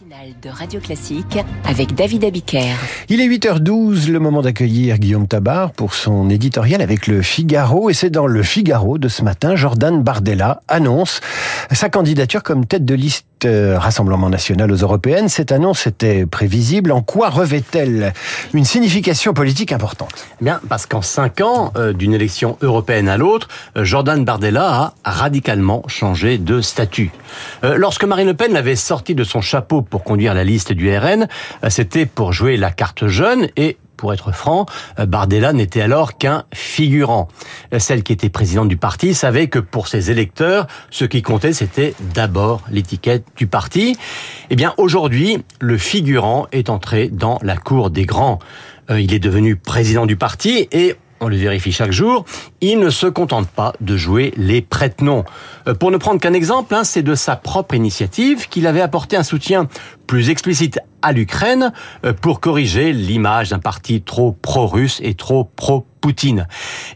matinale de Radio Classique avec David Abiker. Il est 8h12, le moment d'accueillir Guillaume Tabar pour son éditorial avec le Figaro. Et c'est dans le Figaro de ce matin, Jordan Bardella annonce sa candidature comme tête de liste euh, Rassemblement national aux européennes. Cette annonce était prévisible. En quoi revêt-elle une signification politique importante? Eh Bien, parce qu'en cinq ans, euh, d'une élection européenne à l'autre, euh, Jordan Bardella a radicalement changé de statut. lorsque Marine Le Pen l'avait sorti de son chapeau pour conduire la liste du RN, c'était pour jouer la carte jeune et pour être franc, euh, Bardella n'était alors qu'un figurant. Celle qui était présidente du parti savait que pour ses électeurs, ce qui comptait, c'était d'abord l'étiquette du parti. Eh bien, aujourd'hui, le figurant est entré dans la cour des grands. Euh, il est devenu président du parti et on le vérifie chaque jour, il ne se contente pas de jouer les prête-noms. Euh, pour ne prendre qu'un exemple, hein, c'est de sa propre initiative qu'il avait apporté un soutien plus explicite à l'Ukraine euh, pour corriger l'image d'un parti trop pro-russe et trop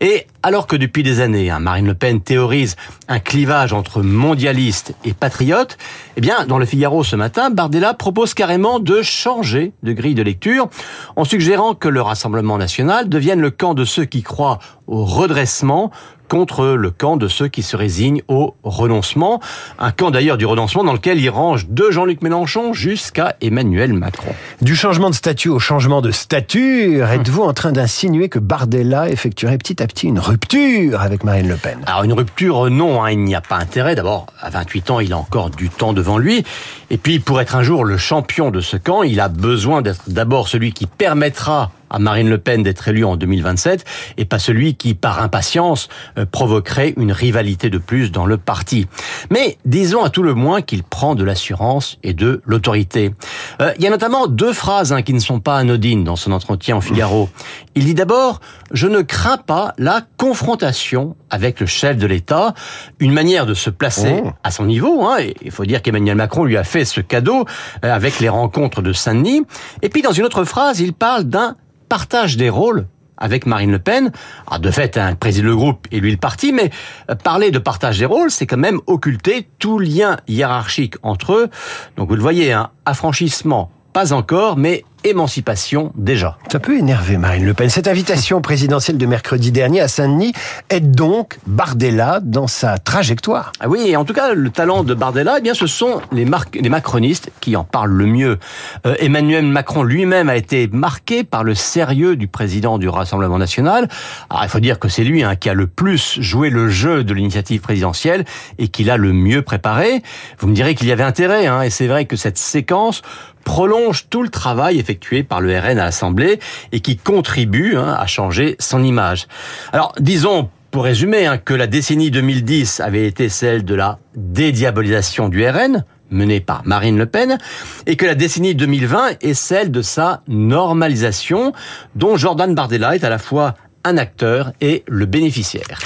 Et alors que depuis des années, hein, Marine Le Pen théorise un clivage entre mondialistes et patriotes, eh bien, dans le Figaro ce matin, Bardella propose carrément de changer de grille de lecture en suggérant que le Rassemblement national devienne le camp de ceux qui croient au redressement contre le camp de ceux qui se résignent au renoncement. Un camp d'ailleurs du renoncement dans lequel il range de Jean-Luc Mélenchon jusqu'à Emmanuel Macron. Du changement de statut au changement de statut, êtes-vous en train d'insinuer que Bardella effectuerait petit à petit une rupture avec Marine Le Pen? Alors une rupture, non, hein, il n'y a pas intérêt. D'abord, à 28 ans, il a encore du temps devant lui. Et puis, pour être un jour le champion de ce camp, il a besoin d'être d'abord celui qui permettra à Marine Le Pen d'être élue en 2027 et pas celui qui, par impatience, euh, provoquerait une rivalité de plus dans le parti. Mais disons à tout le moins qu'il prend de l'assurance et de l'autorité. Euh, il y a notamment deux phrases hein, qui ne sont pas anodines dans son entretien au Figaro. Il dit d'abord « Je ne crains pas la confrontation avec le chef de l'État », une manière de se placer oh. à son niveau. Hein, il faut dire qu'Emmanuel Macron lui a fait ce cadeau euh, avec les rencontres de Saint-Denis. Et puis dans une autre phrase, il parle d'un partage des rôles avec Marine Le Pen. Ah, de fait, un président le groupe et lui le parti, mais euh, parler de partage des rôles, c'est quand même occulter tout lien hiérarchique entre eux. Donc vous le voyez, un affranchissement, pas encore, mais émancipation déjà. Ça peut énerver Marine Le Pen. Cette invitation présidentielle de mercredi dernier à Saint-Denis aide donc Bardella dans sa trajectoire. Ah oui, et en tout cas, le talent de Bardella, eh bien, ce sont les, les macronistes qui en parlent le mieux. Euh, Emmanuel Macron lui-même a été marqué par le sérieux du président du Rassemblement national. Alors, il faut dire que c'est lui hein, qui a le plus joué le jeu de l'initiative présidentielle et qui l'a le mieux préparé. Vous me direz qu'il y avait intérêt, hein, et c'est vrai que cette séquence prolonge tout le travail effectué par le RN à l'Assemblée et qui contribue hein, à changer son image. Alors, disons pour résumer, hein, que la décennie 2010 avait été celle de la dédiabolisation du RN, menée par Marine Le Pen, et que la décennie 2020 est celle de sa normalisation, dont Jordan Bardella est à la fois un acteur et le bénéficiaire.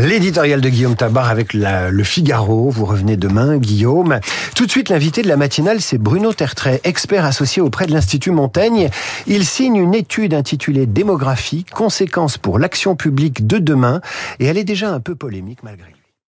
L'éditorial de Guillaume Tabar avec le Figaro. Vous revenez demain, Guillaume. Tout de suite, l'invité de la matinale, c'est Bruno Tertrais, expert associé auprès de l'Institut Montaigne. Il signe une étude intitulée Démographie, conséquences pour l'action publique de demain. Et elle est déjà un peu polémique malgré